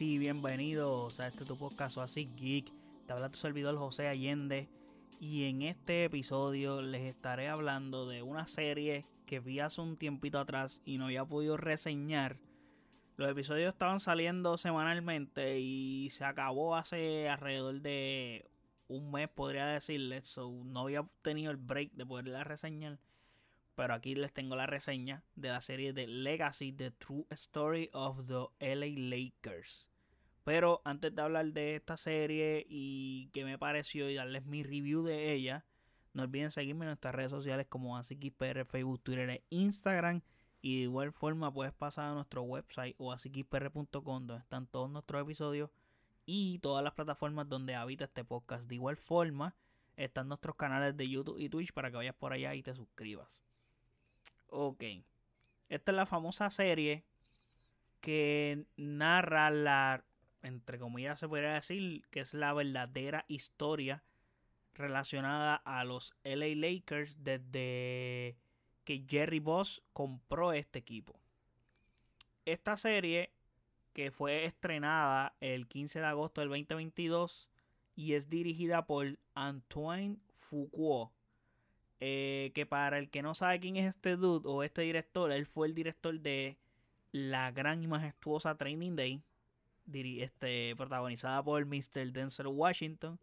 Y bienvenidos a este tu podcast así geek. Te habla tu servidor José Allende y en este episodio les estaré hablando de una serie que vi hace un tiempito atrás y no había podido reseñar. Los episodios estaban saliendo semanalmente y se acabó hace alrededor de un mes, podría decirles. So, no había tenido el break de poderla reseñar. Pero aquí les tengo la reseña de la serie de Legacy, The True Story of the LA Lakers. Pero antes de hablar de esta serie y qué me pareció y darles mi review de ella, no olviden seguirme en nuestras redes sociales como AsiKisPR, Facebook, Twitter e Instagram. Y de igual forma puedes pasar a nuestro website o asikispr.com donde están todos nuestros episodios y todas las plataformas donde habita este podcast. De igual forma están nuestros canales de YouTube y Twitch para que vayas por allá y te suscribas. Ok. Esta es la famosa serie que narra la, entre comillas se podría decir, que es la verdadera historia relacionada a los LA Lakers desde que Jerry Boss compró este equipo. Esta serie que fue estrenada el 15 de agosto del 2022 y es dirigida por Antoine Foucault eh, que para el que no sabe quién es este dude o este director, él fue el director de la gran y majestuosa Training Day, este, protagonizada por Mr. Denzel Washington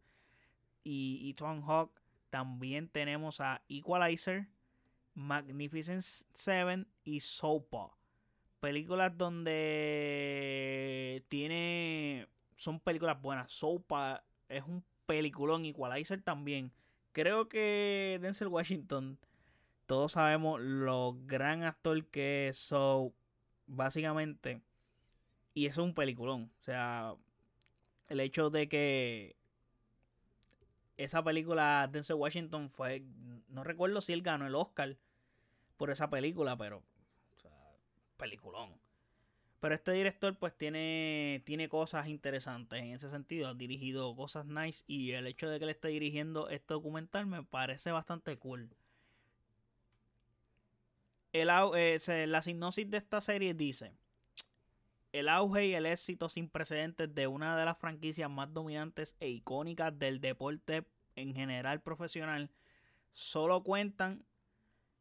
y Ethan Hawke. También tenemos a Equalizer, Magnificent Seven y Sopa. Películas donde tiene. Son películas buenas. Sopa es un peliculón. Equalizer también creo que Denzel Washington, todos sabemos lo gran actor que es. So, básicamente, y eso es un peliculón. O sea, el hecho de que esa película Denzel Washington fue. No recuerdo si él ganó el Oscar por esa película, pero. O peliculón. Pero este director pues tiene, tiene cosas interesantes en ese sentido. Ha dirigido cosas nice y el hecho de que él esté dirigiendo este documental me parece bastante cool. El, eh, la sinopsis de esta serie dice, el auge y el éxito sin precedentes de una de las franquicias más dominantes e icónicas del deporte en general profesional solo cuentan,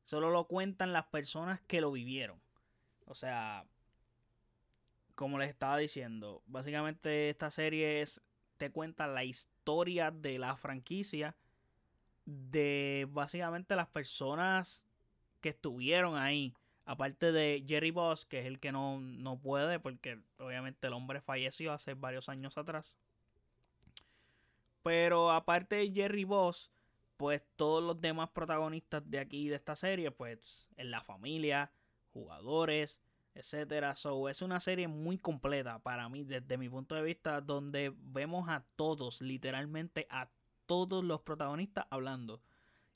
solo lo cuentan las personas que lo vivieron. O sea, como les estaba diciendo, básicamente esta serie es, te cuenta la historia de la franquicia de básicamente las personas que estuvieron ahí. Aparte de Jerry Boss, que es el que no, no puede, porque obviamente el hombre falleció hace varios años atrás. Pero aparte de Jerry Boss, pues todos los demás protagonistas de aquí, de esta serie, pues en la familia, jugadores, etcétera. So, es una serie muy completa para mí, desde mi punto de vista, donde vemos a todos, literalmente a todos los protagonistas hablando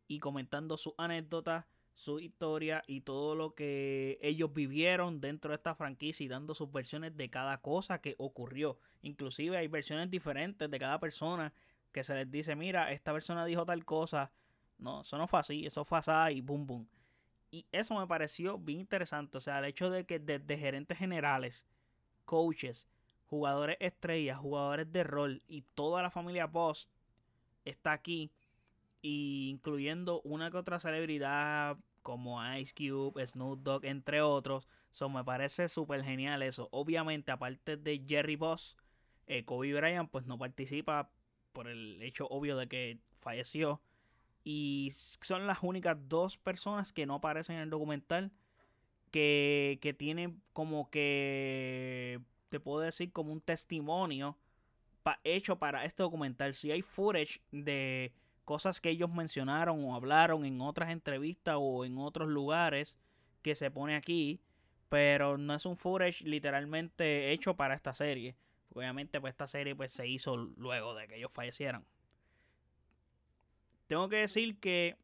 y comentando sus anécdotas, su historia y todo lo que ellos vivieron dentro de esta franquicia y dando sus versiones de cada cosa que ocurrió. Inclusive hay versiones diferentes de cada persona que se les dice, mira, esta persona dijo tal cosa. No, eso no fue así, eso fue así y boom boom. Y eso me pareció bien interesante. O sea, el hecho de que desde gerentes generales, coaches, jugadores estrellas, jugadores de rol y toda la familia Boss está aquí. incluyendo una que otra celebridad como Ice Cube, Snoop Dogg, entre otros. So, me parece súper genial eso. Obviamente, aparte de Jerry Boss, eh, Kobe Bryant pues no participa por el hecho obvio de que falleció. Y son las únicas dos personas que no aparecen en el documental que, que tienen como que, te puedo decir, como un testimonio hecho para este documental. Si hay footage de cosas que ellos mencionaron o hablaron en otras entrevistas o en otros lugares que se pone aquí, pero no es un footage literalmente hecho para esta serie. Obviamente pues esta serie pues se hizo luego de que ellos fallecieran. Tengo que decir que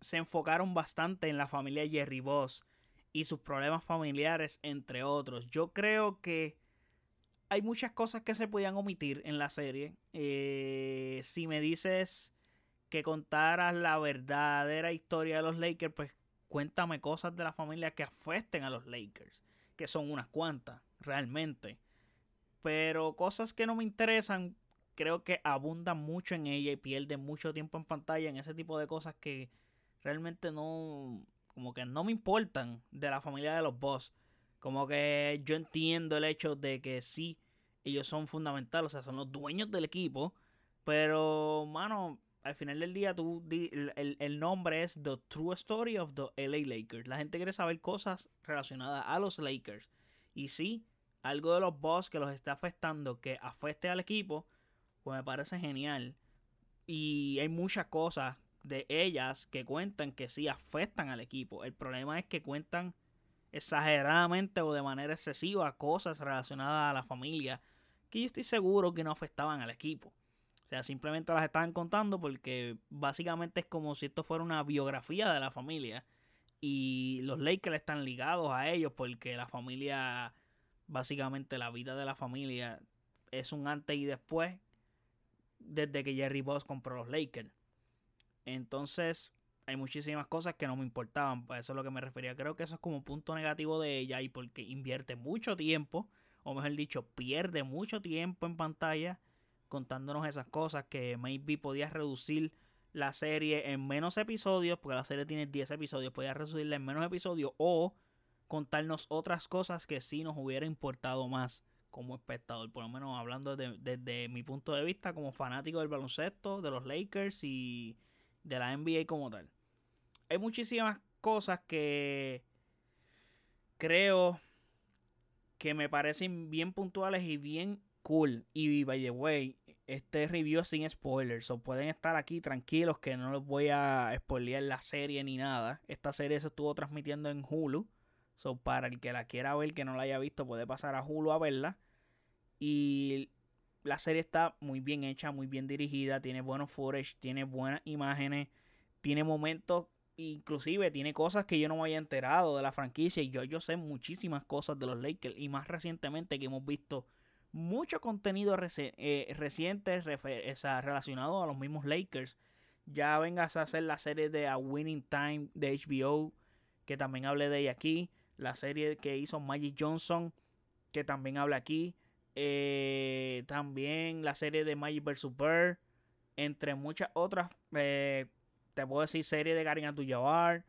se enfocaron bastante en la familia Jerry Boss y sus problemas familiares, entre otros. Yo creo que hay muchas cosas que se podían omitir en la serie. Eh, si me dices que contaras la verdadera historia de los Lakers, pues cuéntame cosas de la familia que afecten a los Lakers, que son unas cuantas, realmente. Pero cosas que no me interesan, creo que abundan mucho en ella y pierden mucho tiempo en pantalla en ese tipo de cosas que realmente no, como que no me importan de la familia de los boss. Como que yo entiendo el hecho de que sí, ellos son fundamentales, o sea, son los dueños del equipo. Pero, mano, al final del día, tú el, el, nombre es The True Story of the LA Lakers. La gente quiere saber cosas relacionadas a los Lakers. Y sí, algo de los boss que los está afectando, que afecte al equipo, pues me parece genial. Y hay muchas cosas de ellas que cuentan que sí afectan al equipo. El problema es que cuentan exageradamente o de manera excesiva cosas relacionadas a la familia que yo estoy seguro que no afectaban al equipo. O sea, simplemente las estaban contando porque básicamente es como si esto fuera una biografía de la familia. Y los Lakers están ligados a ellos porque la familia, básicamente la vida de la familia es un antes y después desde que Jerry Boss compró los Lakers. Entonces, hay muchísimas cosas que no me importaban. Pues eso es lo que me refería. Creo que eso es como un punto negativo de ella y porque invierte mucho tiempo, o mejor dicho, pierde mucho tiempo en pantalla contándonos esas cosas que maybe podía reducir la serie en menos episodios, porque la serie tiene 10 episodios, podía reducirla en menos episodios o contarnos otras cosas que sí nos hubiera importado más como espectador, por lo menos hablando desde mi punto de vista como fanático del baloncesto, de los Lakers y de la NBA como tal. Hay muchísimas cosas que creo que me parecen bien puntuales y bien cool. Y by the way, este review sin spoilers. O pueden estar aquí tranquilos que no les voy a spoilear la serie ni nada. Esta serie se estuvo transmitiendo en Hulu. So, para el que la quiera ver, que no la haya visto, puede pasar a Hulu a verla. Y la serie está muy bien hecha, muy bien dirigida, tiene buenos footage, tiene buenas imágenes, tiene momentos, inclusive tiene cosas que yo no me había enterado de la franquicia y yo, yo sé muchísimas cosas de los Lakers y más recientemente que hemos visto mucho contenido eh, reciente relacionado a los mismos Lakers. Ya vengas a hacer la serie de A Winning Time de HBO, que también hablé de ella aquí. La serie que hizo Magic Johnson, que también habla aquí. Eh, también la serie de Magic vs. Bird. Entre muchas otras. Eh, te puedo decir serie de Gary Abdul-Jabbar.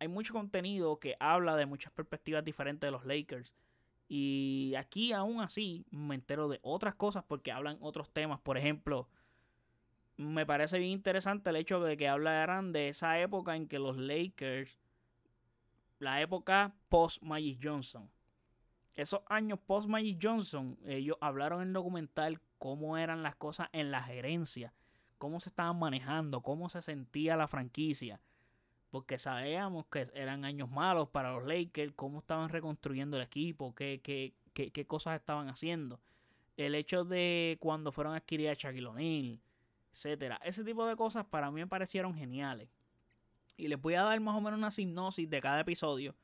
Hay mucho contenido que habla de muchas perspectivas diferentes de los Lakers. Y aquí aún así me entero de otras cosas porque hablan otros temas. Por ejemplo, me parece bien interesante el hecho de que hablaran de esa época en que los Lakers, la época post Magic Johnson, esos años post Magic Johnson, ellos hablaron en el documental cómo eran las cosas en la gerencia, cómo se estaban manejando, cómo se sentía la franquicia. Porque sabíamos que eran años malos para los Lakers, cómo estaban reconstruyendo el equipo, qué, qué, qué, qué cosas estaban haciendo. El hecho de cuando fueron a adquirir a Shaquille O'Neal, etcétera. Ese tipo de cosas para mí me parecieron geniales. Y les voy a dar más o menos una hipnosis de cada episodio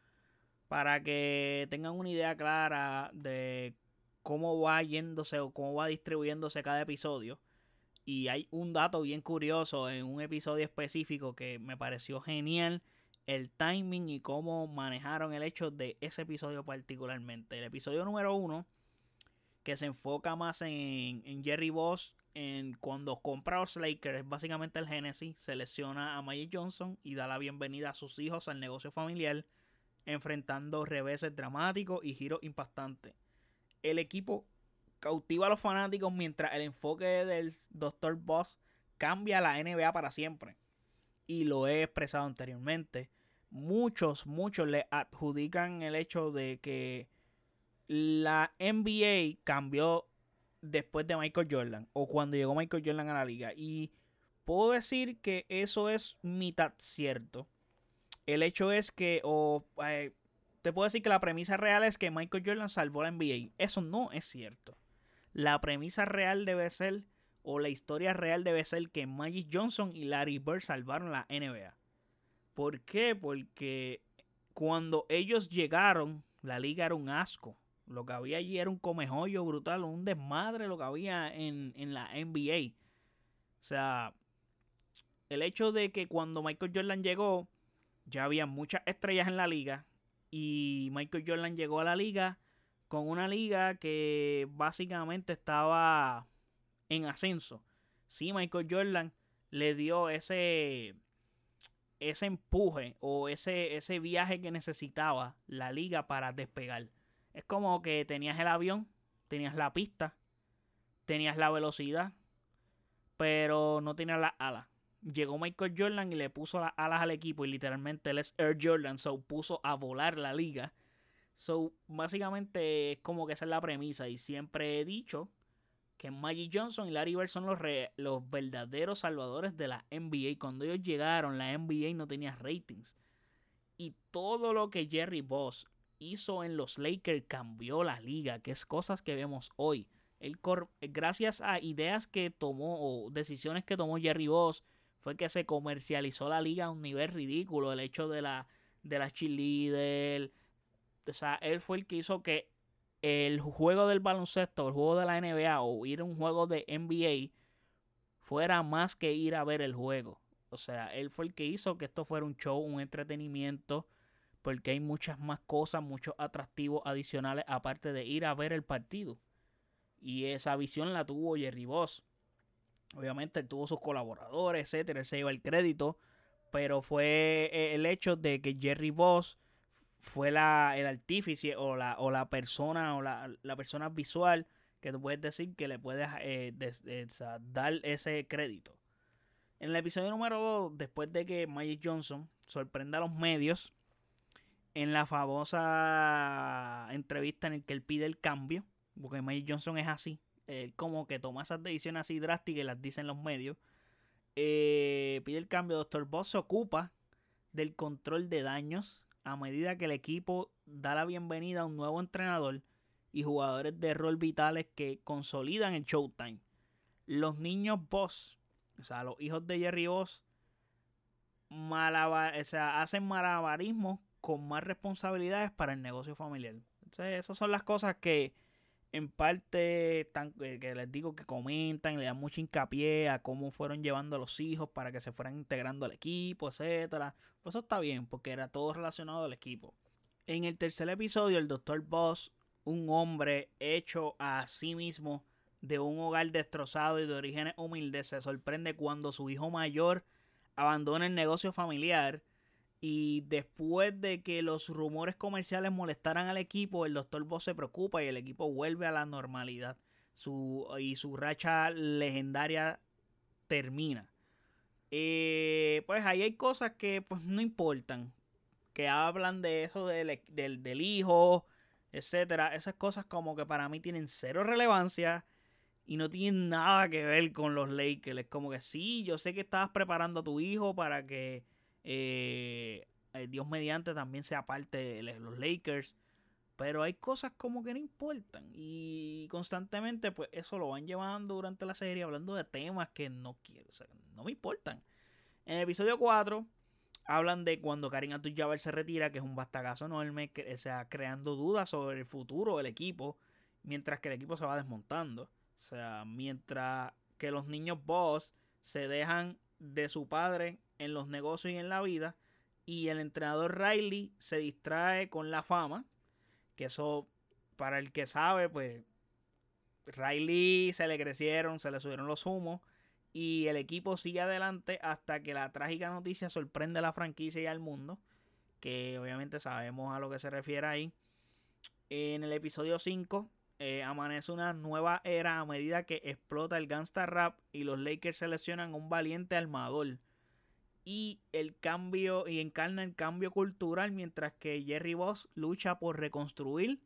para que tengan una idea clara de cómo va yéndose o cómo va distribuyéndose cada episodio. Y hay un dato bien curioso en un episodio específico que me pareció genial el timing y cómo manejaron el hecho de ese episodio particularmente. El episodio número uno, que se enfoca más en, Jerry Boss, en cuando compra a los Lakers, es básicamente el Genesis, selecciona a Magic Johnson y da la bienvenida a sus hijos al negocio familiar enfrentando reveses dramáticos y giros impactantes. El equipo cautiva a los fanáticos mientras el enfoque del Dr. Boss cambia la NBA para siempre. Y lo he expresado anteriormente. Muchos, muchos le adjudican el hecho de que la NBA cambió después de Michael Jordan o cuando llegó Michael Jordan a la liga. Y puedo decir que eso es mitad cierto. El hecho es que, o eh, te puedo decir que la premisa real es que Michael Jordan salvó la NBA. Eso no es cierto. La premisa real debe ser, o la historia real debe ser que Magic Johnson y Larry Bird salvaron la NBA. ¿Por qué? Porque cuando ellos llegaron, la liga era un asco. Lo que había allí era un comejollo brutal, un desmadre lo que había en, en la NBA. O sea, el hecho de que cuando Michael Jordan llegó, ya había muchas estrellas en la liga y Michael Jordan llegó a la liga con una liga que básicamente estaba en ascenso. Sí, Michael Jordan le dio ese, ese empuje o ese, ese viaje que necesitaba la liga para despegar. Es como que tenías el avión, tenías la pista, tenías la velocidad, pero no tenías las alas. Llegó Michael Jordan y le puso las alas al equipo y literalmente él es Air Jordan, so puso a volar la liga. So, básicamente es como que esa es la premisa y siempre he dicho que Magic Johnson y Larry Bird son los, los verdaderos salvadores de la NBA. Cuando ellos llegaron, la NBA no tenía ratings. Y todo lo que Jerry Boss hizo en los Lakers cambió la liga, que es cosas que vemos hoy. El gracias a ideas que tomó o decisiones que tomó Jerry Boss, fue que se comercializó la liga a un nivel ridículo. El hecho de la, de la cheerleader. O sea, él fue el que hizo que el juego del baloncesto, el juego de la NBA o ir a un juego de NBA fuera más que ir a ver el juego. O sea, él fue el que hizo que esto fuera un show, un entretenimiento, porque hay muchas más cosas, muchos atractivos adicionales aparte de ir a ver el partido. Y esa visión la tuvo Jerry Boss. Obviamente él tuvo sus colaboradores, etcétera, él se lleva el crédito, pero fue eh, el hecho de que Jerry Boss fue la, el artífice o la, o la persona o la, persona visual que tú puedes decir que le puedes eh, dar ese crédito. En el episodio número 2, después de que Magic Johnson sorprenda a los medios en la famosa entrevista en el que él pide el cambio, porque Magic Johnson es así, él como que toma esas decisiones así drásticas y las dice en los medios, eh, pide el cambio, Dr. Boss se ocupa del control de daños a medida que el equipo da la bienvenida a un nuevo entrenador y jugadores de rol vitales que consolidan el Showtime. Los niños Boss, o sea, los hijos de Jerry Boss, o sea, hacen malabarismos con más responsabilidades para el negocio familiar. Entonces, esas son las cosas que en parte eh, que les digo que comentan, le dan mucho hincapié a cómo fueron llevando a los hijos para que se fueran integrando al equipo, etcétera. Pues eso está bien, porque era todo relacionado al equipo. En el tercer episodio, el Dr. Boss, un hombre hecho a sí mismo de un hogar destrozado y de orígenes humildes, se sorprende cuando su hijo mayor abandona el negocio familiar y después de que los rumores comerciales molestaran al equipo, el Dr. Boss se preocupa y el equipo vuelve a la normalidad. Su, y su racha legendaria termina. Eh, pues ahí hay cosas que pues no importan. Que hablan de eso del, del, del hijo, etcétera. Esas cosas como que para mí tienen cero relevancia y no tienen nada que ver con los Lakers. Es como que sí, yo sé que estabas preparando a tu hijo para que eh, eh, Dios mediante también sea parte de los Lakers. Pero hay cosas como que no importan. Y constantemente, pues eso lo van llevando durante la serie, hablando de temas que no quiero, o sea, no me importan. En el episodio 4, hablan de cuando Karim Abdul-Jabbar se retira, que es un bastagazo enorme, que, o sea, creando dudas sobre el futuro del equipo, mientras que el equipo se va desmontando. O sea, mientras que los niños boss se dejan de su padre en los negocios y en la vida. Y el entrenador Riley se distrae con la fama. Que eso, para el que sabe, pues Riley se le crecieron, se le subieron los humos. Y el equipo sigue adelante hasta que la trágica noticia sorprende a la franquicia y al mundo. Que obviamente sabemos a lo que se refiere ahí. En el episodio 5 eh, amanece una nueva era a medida que explota el gangsta rap y los Lakers seleccionan un valiente armador y el cambio y encarna el cambio cultural mientras que Jerry Boss lucha por reconstruir.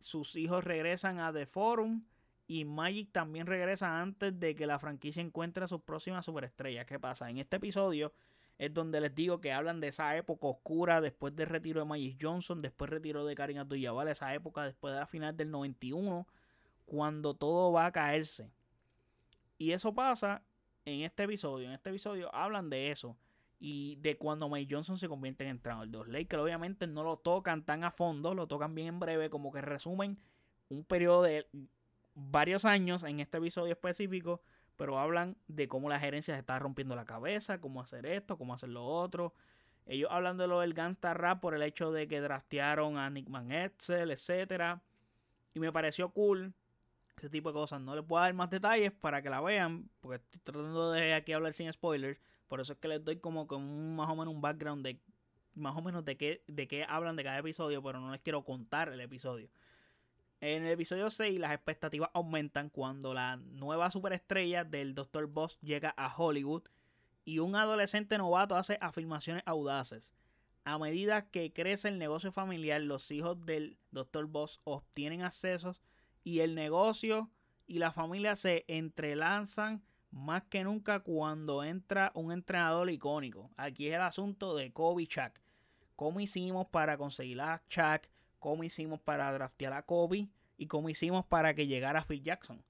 Sus hijos regresan a The Forum y Magic también regresa antes de que la franquicia encuentre a sus próximas superestrellas. ¿Qué pasa? En este episodio es donde les digo que hablan de esa época oscura después del retiro de Magic Johnson, después del retiro de Karim Abdul-Jabbar, esa época después de la final del 91, cuando todo va a caerse. Y eso pasa en este episodio, en este episodio hablan de eso y de cuando May Johnson se convierte en entrenador los Lakers. Obviamente no lo tocan tan a fondo, lo tocan bien en breve, como que resumen un periodo de varios años en este episodio específico, pero hablan de cómo la gerencia se está rompiendo la cabeza, cómo hacer esto, cómo hacer lo otro. Ellos hablan de lo del Gangsta Rap por el hecho de que draftearon a Nick Van Etzel, etcétera. Y me pareció cool ese tipo de cosas. No les puedo dar más detalles para que la vean, porque estoy tratando de aquí hablar sin spoilers. Por eso es que les doy como, como más o menos un background de más o menos de qué, de qué hablan de cada episodio, pero no les quiero contar el episodio. En el episodio 6 las expectativas aumentan cuando la nueva superestrella del Dr. Boss llega a Hollywood y un adolescente novato hace afirmaciones audaces. A medida que crece el negocio familiar, los hijos del Dr. Boss obtienen accesos y el negocio y la familia se entrelazan más que nunca cuando entra un entrenador icónico. Aquí es el asunto de Kobe Chuck. ¿Cómo hicimos para conseguir a Chuck? ¿Cómo hicimos para draftear a Kobe? ¿Y cómo hicimos para que llegara Phil Jackson?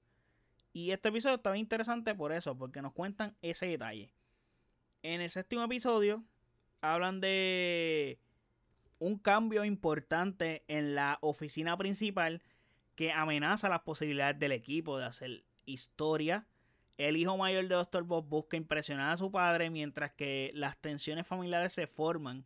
Y este episodio está interesante por eso, porque nos cuentan ese detalle. En el séptimo episodio hablan de un cambio importante en la oficina principal que amenaza las posibilidades del equipo de hacer historia. El hijo mayor de Dr. Bob busca impresionar a su padre mientras que las tensiones familiares se forman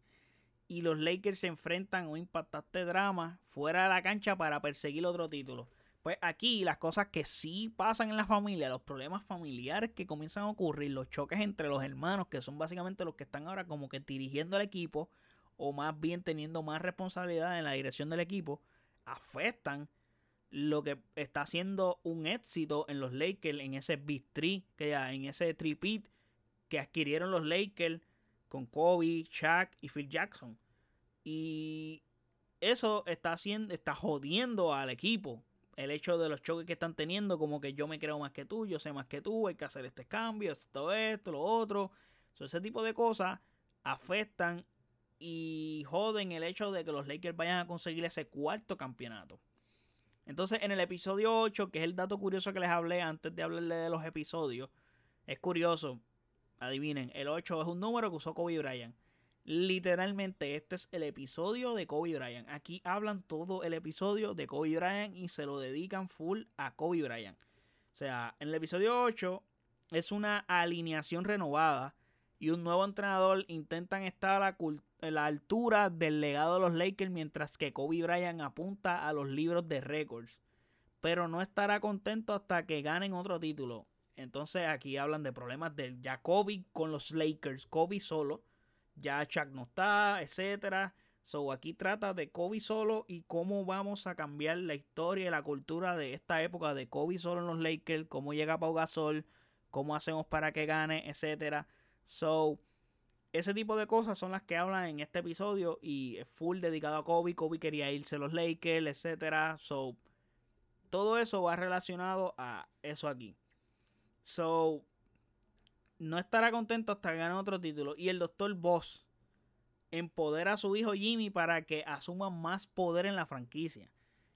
y los Lakers se enfrentan a un impactante drama fuera de la cancha para perseguir otro título. Pues aquí las cosas que sí pasan en la familia, los problemas familiares que comienzan a ocurrir, los choques entre los hermanos, que son básicamente los que están ahora como que dirigiendo el equipo, o más bien teniendo más responsabilidad en la dirección del equipo, afectan lo que está haciendo un éxito en los Lakers, en ese Big Three, que ya, en ese tripit que adquirieron los Lakers con Kobe, Shaq y Phil Jackson. Y eso está haciendo, está jodiendo al equipo el hecho de los choques que están teniendo, como que yo me creo más que tú, yo sé más que tú, hay que hacer este cambio, todo esto, lo otro. ese tipo de cosas afectan y joden el hecho de que los Lakers vayan a conseguir ese cuarto campeonato. Entonces, en el episodio 8, que es el dato curioso que les hablé antes de hablarle de los episodios, es curioso, adivinen, el 8 es un número que usó Kobe Bryant. Literalmente, este es el episodio de Kobe Bryant. Aquí hablan todo el episodio de Kobe Bryant y se lo dedican full a Kobe Bryant. O sea, en el episodio 8 es una alineación renovada y un nuevo entrenador intentan estar a la, altura del legado de los Lakers mientras que Kobe Bryant apunta a los libros de récords. Pero no estará contento hasta que ganen otro título. Entonces aquí hablan de problemas de ya Kobe con los Lakers, Kobe solo ya Chuck no está, etcétera. So aquí trata de Kobe solo y cómo vamos a cambiar la historia y la cultura de esta época de Kobe solo en los Lakers, cómo llega Pau Gasol, cómo hacemos para que gane, etcétera. So ese tipo de cosas son las que hablan en este episodio y es full dedicado a Kobe. Kobe quería irse a los Lakers, etcétera. So todo eso va relacionado a eso aquí. So no estará contento hasta que gane otro título. Y el doctor Boss empodera a su hijo Jimmy para que asuma más poder en la franquicia.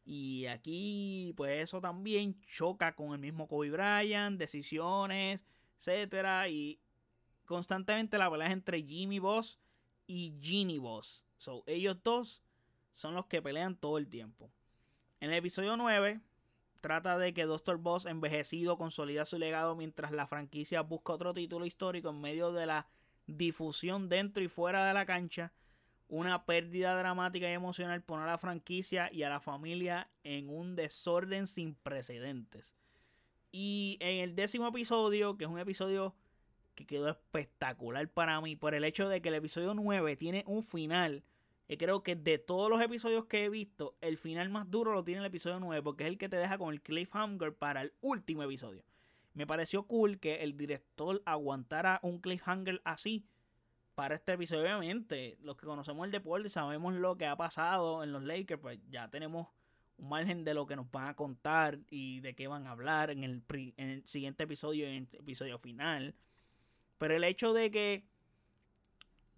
Y aquí, pues eso también choca con el mismo Kobe Bryant, decisiones, etcétera. Y constantemente la pelea es entre Jimmy Boss y Ginny Boss. So, ellos dos son los que pelean todo el tiempo. En el episodio 9, Trata de que Dr. Boss, envejecido, consolida su legado mientras la franquicia busca otro título histórico en medio de la difusión dentro y fuera de la cancha. Una pérdida dramática y emocional pone a la franquicia y a la familia en un desorden sin precedentes. Y en el décimo episodio, que es un episodio que quedó espectacular para mí, por el hecho de que el episodio 9 tiene un final y creo que de todos los episodios que he visto, el final más duro lo tiene el episodio 9, porque es el que te deja con el cliffhanger para el último episodio. Me pareció cool que el director aguantara un cliffhanger así para este episodio. Obviamente, los que conocemos el deporte sabemos lo que ha pasado en los Lakers, pues ya tenemos un margen de lo que nos van a contar y de qué van a hablar en el, en el siguiente episodio, en el episodio final. Pero el hecho de que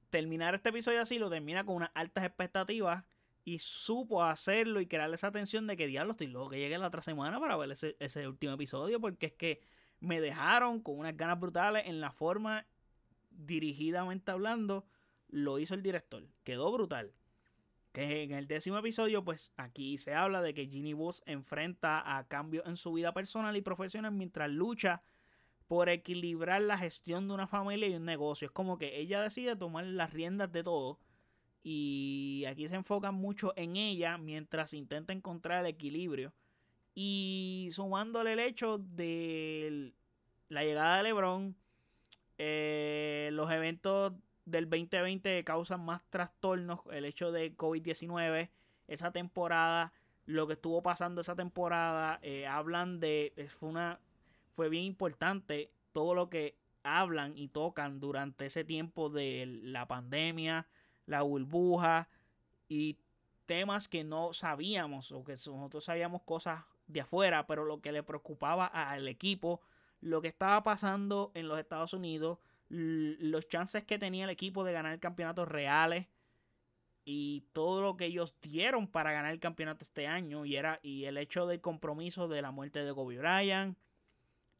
terminar este episodio así lo termina con unas altas expectativas y supo hacerlo y crearle esa tensión de que diablo estoy loco que llegue la otra semana para ver ese, último episodio porque es que me dejaron con unas ganas brutales en la forma dirigidamente hablando lo hizo el director. Quedó brutal. Que en el décimo episodio pues aquí se habla de que Ginny Bus enfrenta a cambios en su vida personal y profesional mientras lucha por equilibrar la gestión de una familia y un negocio. Es como que ella decide tomar las riendas de todo. Y aquí se enfocan mucho en ella mientras intenta encontrar el equilibrio Y sumándole el hecho de la llegada de LeBron, eh, los eventos del 2020 causan más trastornos, el hecho de COVID-19, esa temporada, lo que estuvo pasando esa temporada, eh, hablan de, fue, una, fue bien importante todo lo que hablan y tocan durante ese tiempo de la pandemia, la burbuja y temas que no sabíamos o que nosotros sabíamos cosas de afuera, pero lo que le preocupaba al equipo, lo que estaba pasando en los Estados Unidos, los chances que tenía el equipo de ganar campeonatos reales y todo lo que ellos dieron para ganar el campeonato este año y era y el hecho del compromiso de la muerte de Kobe Bryant,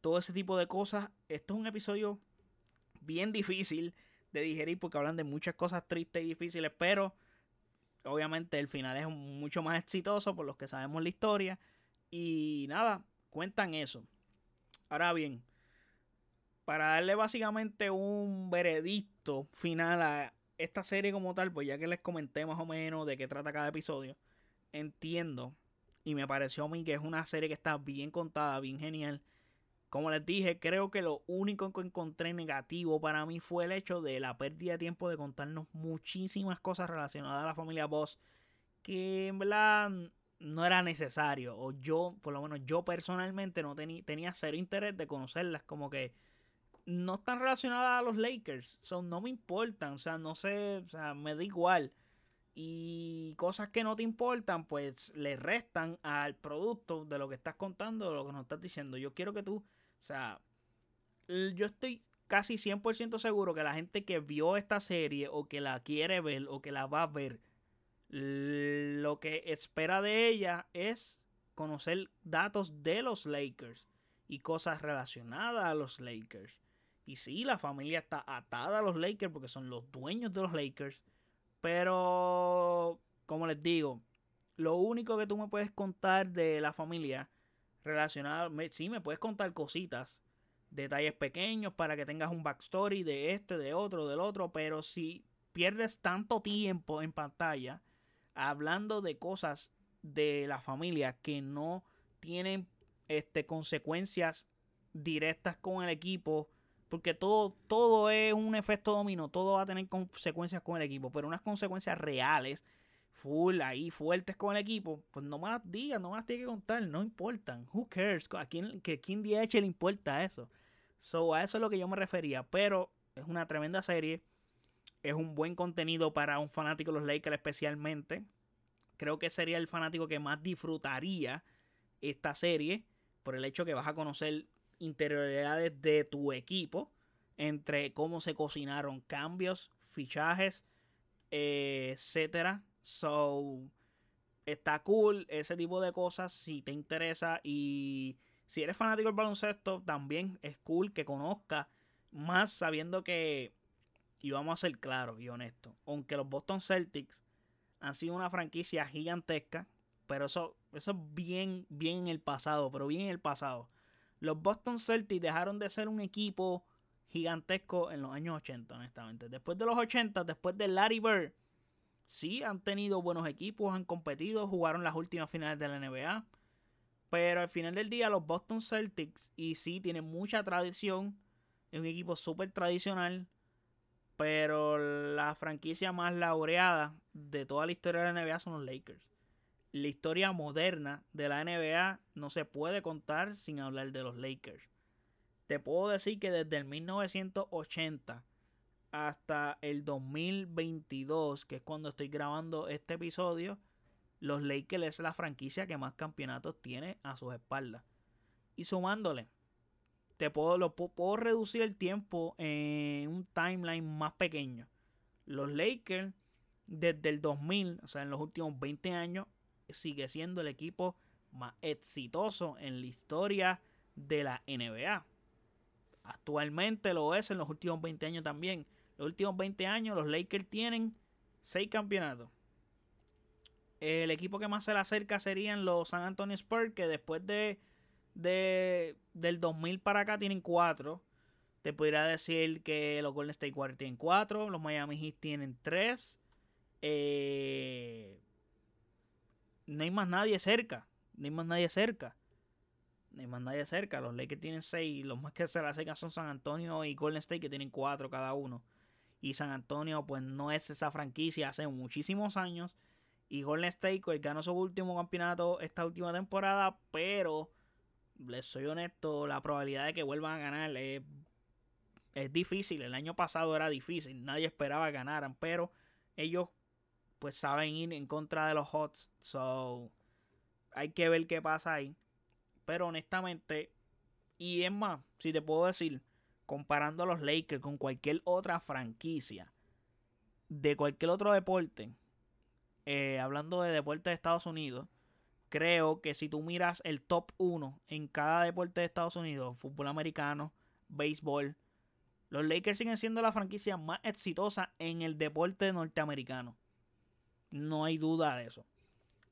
todo ese tipo de cosas. Esto es un episodio bien difícil de digerir porque hablan de muchas cosas tristes y difíciles, pero obviamente el final es mucho más exitoso por los que sabemos la historia. Y nada, cuentan eso. Ahora bien, para darle básicamente un veredicto final a esta serie como tal, pues ya que les comenté más o menos de qué trata cada episodio, entiendo y me pareció a mí que es una serie que está bien contada, bien genial como les dije, creo que lo único que encontré negativo para mí fue el hecho de la pérdida de tiempo de contarnos muchísimas cosas relacionadas a la familia Boss que en verdad no era necesario. O yo, por lo menos yo personalmente no tenía cero interés de conocerlas. Como que no están relacionadas a los Lakers. Son, no me importan. O sea, no sé, o sea, me da igual. Y cosas que no te importan, pues le restan al producto de lo que estás contando, de lo que nos estás diciendo. Yo quiero que tú o sea, yo estoy casi 100% seguro que la gente que vio esta serie o que la quiere ver o que la va a ver, lo que espera de ella es conocer datos de los Lakers y cosas relacionadas a los Lakers. Y sí, la familia está atada a los Lakers porque son los dueños de los Lakers. Pero, como les digo, lo único que tú me puedes contar de la familia relacionado, sí, me puedes contar cositas, detalles pequeños para que tengas un backstory de este, de otro, del otro, pero si pierdes tanto tiempo en pantalla hablando de cosas de la familia que no tienen este, consecuencias directas con el equipo, porque todo, todo es un efecto dominó, todo va a tener consecuencias con el equipo, pero unas consecuencias reales full ahí fuertes con el equipo, pues no me las digas, no me las tiene que contar, no importan. Who cares? ¿A quién, que, quién le importa eso? So, a eso es lo que yo me refería. Pero es una tremenda serie. Es un buen contenido para un fanático de los Lakers especialmente. Creo que sería el fanático que más disfrutaría esta serie por el hecho que vas a conocer interioridades de tu equipo entre cómo se cocinaron cambios, fichajes, eh, etcétera, So, está cool ese tipo de cosas si te interesa. Y si eres fanático del baloncesto también es cool que conozcas más sabiendo que y vamos a ser claros y honestos aunque los Boston Celtics han sido una franquicia gigantesca pero eso eso es bien bien en el pasado pero bien en el pasado. Los Boston Celtics dejaron de ser un equipo gigantesco en los años 80 honestamente. Después de los 80 después de Larry Bird Sí, han tenido buenos equipos, han competido, jugaron las últimas finales de la NBA. Pero al final del día, los Boston Celtics, y sí, tienen mucha tradición. Es un equipo súper tradicional. Pero la franquicia más laureada de toda la historia de la NBA son los Lakers. La historia moderna de la NBA no se puede contar sin hablar de los Lakers. Te puedo decir que desde el 1980 hasta el 2022, que es cuando estoy grabando este episodio, los Lakers es la franquicia que más campeonatos tiene a sus espaldas. Y sumándole, te puedo, lo, puedo reducir el tiempo en un timeline más pequeño. Los Lakers, desde el 2000, o sea, en los últimos 20 años, sigue siendo el equipo más exitoso en la historia de la NBA. Actualmente lo es en los últimos 20 años también. Los últimos 20 años los Lakers tienen 6 campeonatos. El equipo que más se le acerca serían los San Antonio Spurs, que después de, del 2000 para acá tienen 4. Te podría decir que los Golden State Warriors tienen 4, los Miami Heat tienen 3. Eh, no hay más nadie cerca. No hay más nadie cerca. Ni más nadie cerca. Los Lakers tienen 6. Los más que se la acercan son San Antonio y Golden State, que tienen 4 cada uno. Y San Antonio, pues no es esa franquicia hace muchísimos años. Y Golden State, pues ganó su último campeonato esta última temporada. Pero, les soy honesto, la probabilidad de que vuelvan a ganar es, es difícil. El año pasado era difícil. Nadie esperaba que ganaran. Pero ellos, pues saben ir en contra de los Hots. So, hay que ver qué pasa ahí. Pero honestamente, y es más, si te puedo decir, comparando a los Lakers con cualquier otra franquicia de cualquier otro deporte, eh, hablando de deporte de Estados Unidos, creo que si tú miras el top 1 en cada deporte de Estados Unidos, fútbol americano, béisbol, los Lakers siguen siendo la franquicia más exitosa en el deporte norteamericano. No hay duda de eso.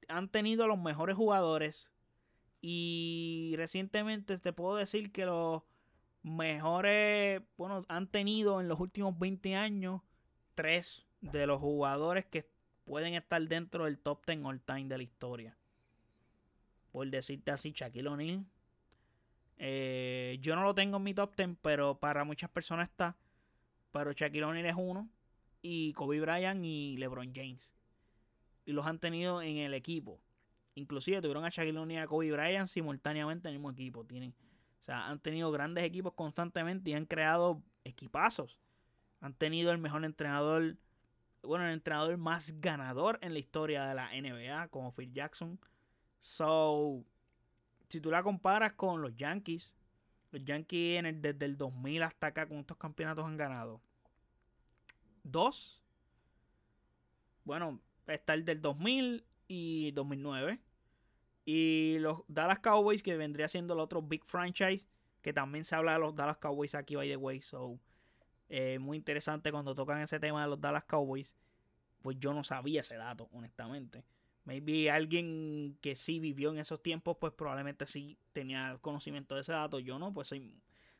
Han tenido los mejores jugadores y recientemente te puedo decir que los mejores, bueno, han tenido en los últimos 20 años tres de los jugadores que pueden estar dentro del top 10 all time de la historia. Por decirte así, Shaquille O'Neal. Eh, yo no lo tengo en mi top 10, pero para muchas personas está. Pero Shaquille O'Neal es uno. Y Kobe Bryant y LeBron James. Y los han tenido en el equipo. Inclusive tuvieron a Shaquille O'Neal y a Kobe Bryant simultáneamente en el mismo equipo. Tienen o sea, han tenido grandes equipos constantemente y han creado equipazos. Han tenido el mejor entrenador, bueno, el entrenador más ganador en la historia de la NBA, como Phil Jackson. So, si tú la comparas con los Yankees, los Yankees desde el 2000 hasta acá con estos campeonatos han ganado dos. Bueno, está el del 2000 y 2009. Y los Dallas Cowboys, que vendría siendo el otro big franchise, que también se habla de los Dallas Cowboys aquí, by the way. So, eh, muy interesante cuando tocan ese tema de los Dallas Cowboys. Pues yo no sabía ese dato, honestamente. Maybe alguien que sí vivió en esos tiempos, pues probablemente sí tenía conocimiento de ese dato. Yo no, pues soy.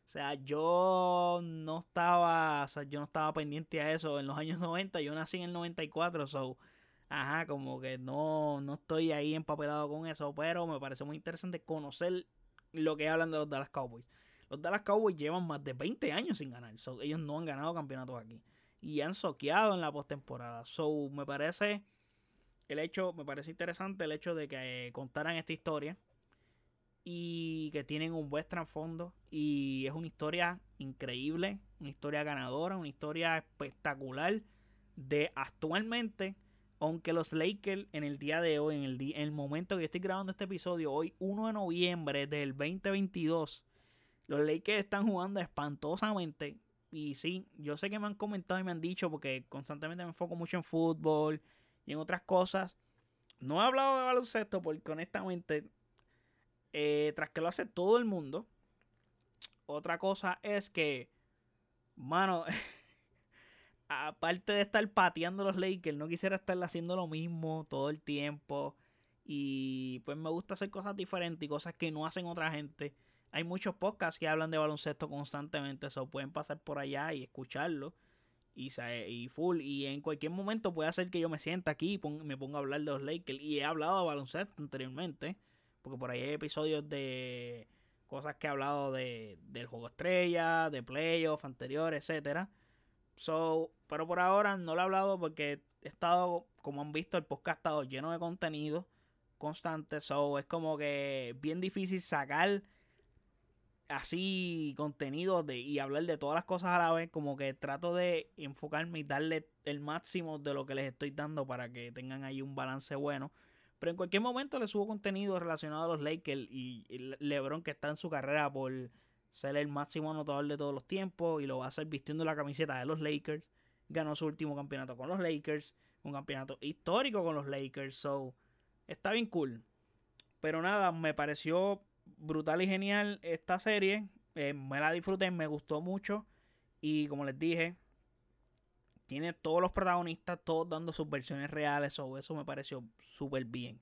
O sea, yo no estaba. O sea, yo no estaba pendiente a eso en los años 90. Yo nací en el 94, so ajá, como que no, no estoy ahí empapelado con eso, pero me parece muy interesante conocer lo que hablan de los Dallas Cowboys. Los Dallas Cowboys llevan más de 20 años sin ganar, ellos no han ganado campeonatos aquí y han soqueado en la postemporada. So, me parece el hecho, me parece interesante el hecho de que contaran esta historia y que tienen un buen trasfondo y es una historia increíble, una historia ganadora, una historia espectacular de actualmente aunque los Lakers en el día de hoy, en el, en el momento que estoy grabando este episodio, hoy 1 de noviembre del 2022, los Lakers están jugando espantosamente. Y sí, yo sé que me han comentado y me han dicho, porque constantemente me enfoco mucho en fútbol y en otras cosas. No he hablado de baloncesto porque honestamente, eh, tras que lo hace todo el mundo, otra cosa es que, mano, aparte de estar pateando los Lakers, no quisiera estar haciendo lo mismo todo el tiempo. Y pues me gusta hacer cosas diferentes y cosas que no hacen otra gente. Hay muchos podcasts que hablan de baloncesto constantemente, eso pueden pasar por allá y escucharlo. Y, y full. Y en cualquier momento puede hacer que yo me sienta aquí y me ponga a hablar de los Lakers. Y he hablado de baloncesto anteriormente. Porque por ahí hay episodios de cosas que he hablado de, del juego estrella, de playoffs anteriores, etcétera. So, pero por ahora no lo he hablado porque he estado, como han visto, el podcast ha estado lleno de contenido constante. So, es como que bien difícil sacar así contenido de, y hablar de todas las cosas a la vez. Como que trato de enfocarme y darle el máximo de lo que les estoy dando para que tengan ahí un balance bueno. Pero en cualquier momento les subo contenido relacionado a los Lakers y, LeBron que está en su carrera por ser el máximo anotador de todos los tiempos y lo va a hacer vistiendo la camiseta de los Lakers. Ganó su último campeonato con los Lakers, un campeonato histórico con los Lakers, so está bien cool. Pero nada, me pareció brutal y genial esta serie. Eh, me la disfruté, me gustó mucho. Y como les dije, tiene todos los protagonistas, todos dando sus versiones reales. So, eso me pareció súper bien.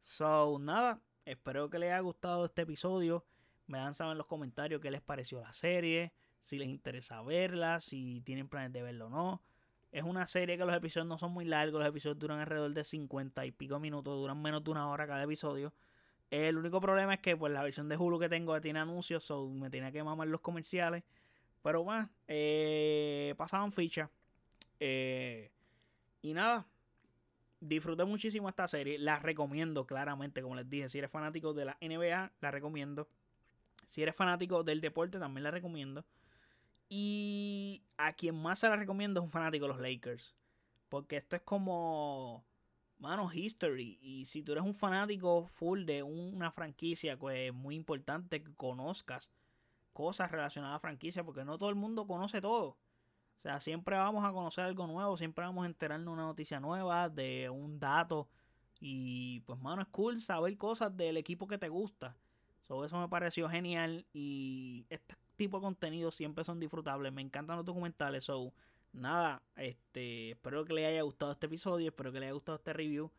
So, nada, espero que les haya gustado este episodio. Me dan saber en los comentarios qué les pareció la serie, si les interesa verla, si tienen planes de verla o no. Es una serie que los episodios no son muy largos, los episodios duran alrededor de 50 y pico minutos, duran menos de una hora cada episodio. El único problema es que pues la versión de Hulu que tengo tiene anuncios, me tenía que mamar los comerciales. Pero bueno, eh, pasaban ficha. Eh, y nada, disfruté muchísimo esta serie. La recomiendo claramente, como les dije. Si eres fanático de la NBA, la recomiendo. Si eres fanático del deporte, también la recomiendo. Y a quien más se la recomiendo es un fanático de los Lakers. Porque esto es como, mano, history. Y si tú eres un fanático full de una franquicia, pues es muy importante que conozcas cosas relacionadas a franquicia. Porque no todo el mundo conoce todo. O sea, siempre vamos a conocer algo nuevo. Siempre vamos a enterarnos de una noticia nueva, de un dato. Y pues, mano, es cool saber cosas del equipo que te gusta. So, eso me pareció genial. Y este tipo de contenido siempre son disfrutables. Me encantan los documentales. So, nada, este, espero que les haya gustado este episodio. Espero que les haya gustado este review.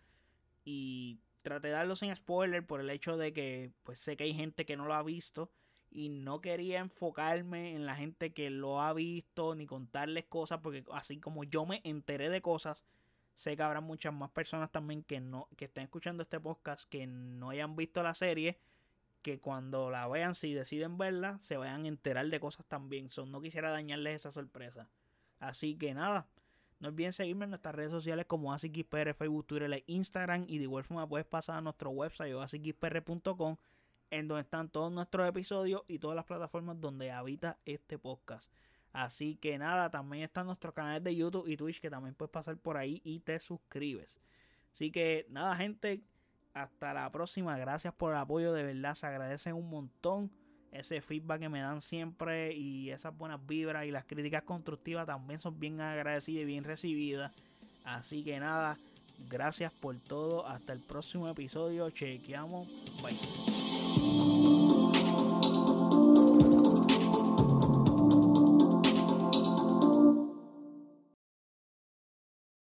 Y traté de darlo sin spoiler por el hecho de que pues sé que hay gente que no lo ha visto. Y no quería enfocarme en la gente que lo ha visto ni contarles cosas. Porque así como yo me enteré de cosas, sé que habrá muchas más personas también que no, que estén escuchando este podcast que no hayan visto la serie que cuando la vean, si deciden verla, se vayan a enterar de cosas también. Son, no quisiera dañarles esa sorpresa. Así que nada, no olviden seguirme en nuestras redes sociales como AsiXPR, Facebook, Twitter e Instagram. Y de igual forma puedes pasar a nuestro website o en donde están todos nuestros episodios y todas las plataformas donde habita este podcast. Así que nada, también están nuestros canales de YouTube y Twitch que también puedes pasar por ahí y te suscribes. Así que nada, gente, hasta la próxima. Gracias por el apoyo. De verdad, se agradecen un montón ese feedback que me dan siempre y esas buenas vibras y las críticas constructivas también son bien agradecidas y bien recibidas. Así que nada, gracias por todo. Hasta el próximo episodio. Chequeamos. Bye.